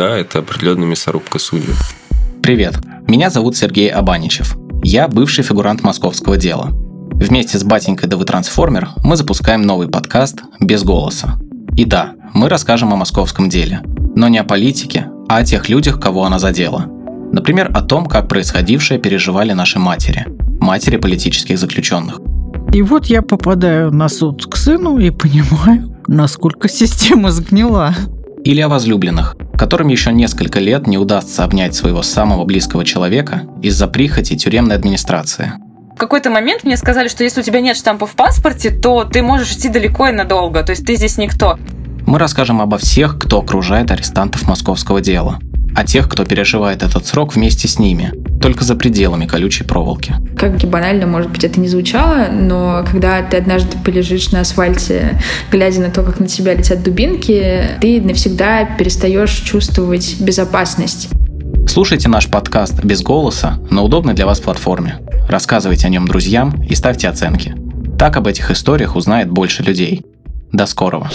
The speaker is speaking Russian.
да, это определенная мясорубка судей. Привет, меня зовут Сергей Абаничев. Я бывший фигурант московского дела. Вместе с батенькой ДВ Трансформер мы запускаем новый подкаст «Без голоса». И да, мы расскажем о московском деле, но не о политике, а о тех людях, кого она задела. Например, о том, как происходившее переживали наши матери, матери политических заключенных. И вот я попадаю на суд к сыну и понимаю, насколько система сгнила. Или о возлюбленных, которым еще несколько лет не удастся обнять своего самого близкого человека из-за прихоти тюремной администрации. В какой-то момент мне сказали, что если у тебя нет штампа в паспорте, то ты можешь идти далеко и надолго, то есть ты здесь никто. Мы расскажем обо всех, кто окружает арестантов московского дела, о тех, кто переживает этот срок вместе с ними, только за пределами колючей проволоки. Как бы банально, может быть, это не звучало, но когда ты однажды полежишь на асфальте, глядя на то, как на тебя летят дубинки, ты навсегда перестаешь чувствовать безопасность. Слушайте наш подкаст без голоса на удобной для вас платформе. Рассказывайте о нем друзьям и ставьте оценки. Так об этих историях узнает больше людей. До скорого!